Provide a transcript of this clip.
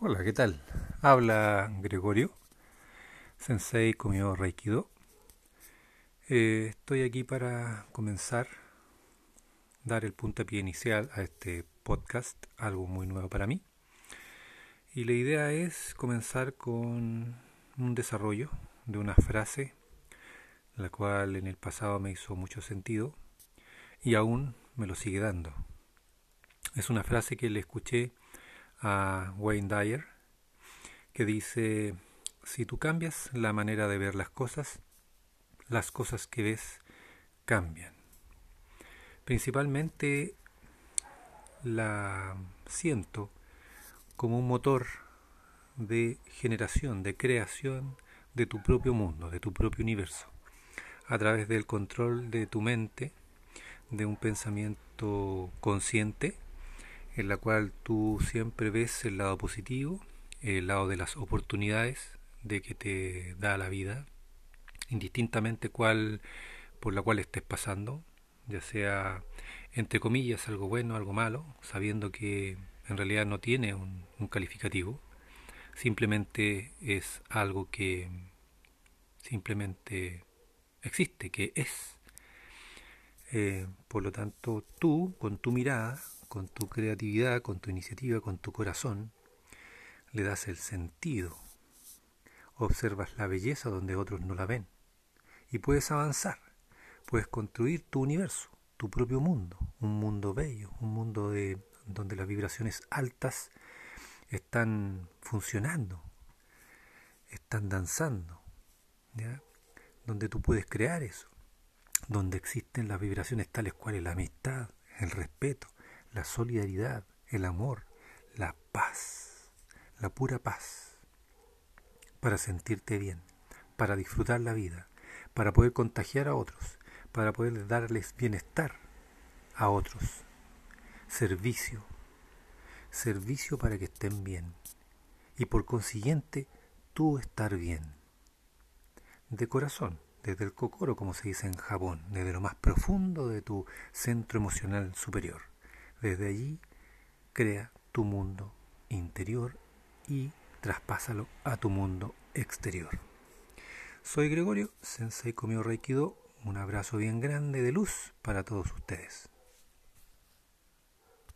Hola, ¿qué tal? Habla Gregorio, Sensei comió Reikido. Eh, estoy aquí para comenzar, dar el puntapié inicial a este podcast, algo muy nuevo para mí. Y la idea es comenzar con un desarrollo de una frase, la cual en el pasado me hizo mucho sentido y aún me lo sigue dando. Es una frase que le escuché a Wayne Dyer, que dice, si tú cambias la manera de ver las cosas, las cosas que ves cambian. Principalmente la siento como un motor de generación, de creación de tu propio mundo, de tu propio universo, a través del control de tu mente, de un pensamiento consciente, en la cual tú siempre ves el lado positivo, el lado de las oportunidades de que te da la vida, indistintamente cuál por la cual estés pasando, ya sea entre comillas algo bueno, algo malo, sabiendo que en realidad no tiene un, calificativo, simplemente es algo que simplemente existe, que es. Eh, por lo tanto, tú, con tu mirada, con tu creatividad, con tu iniciativa, con tu corazón, le das el sentido. Observas la belleza donde otros no la ven. Y puedes avanzar. Puedes construir tu universo, tu propio mundo, un mundo bello, un mundo de, donde las vibraciones altas están funcionando, están danzando, donde tú puedes crear eso, donde existen las vibraciones tales cuales la amistad, el respeto, la solidaridad, el amor, la paz, la pura paz, para sentirte bien, para disfrutar la vida, para poder contagiar a otros, para poder darles bienestar a otros, servicio, servicio para que estén bien. Y por consiguiente tú estar bien, de corazón desde el cocoro, como se dice en Japón, desde lo más profundo de tu centro emocional superior. Desde allí crea tu mundo interior y traspásalo a tu mundo exterior. Soy Gregorio, Sensei Komio Reikido. Un abrazo bien grande de luz para todos ustedes.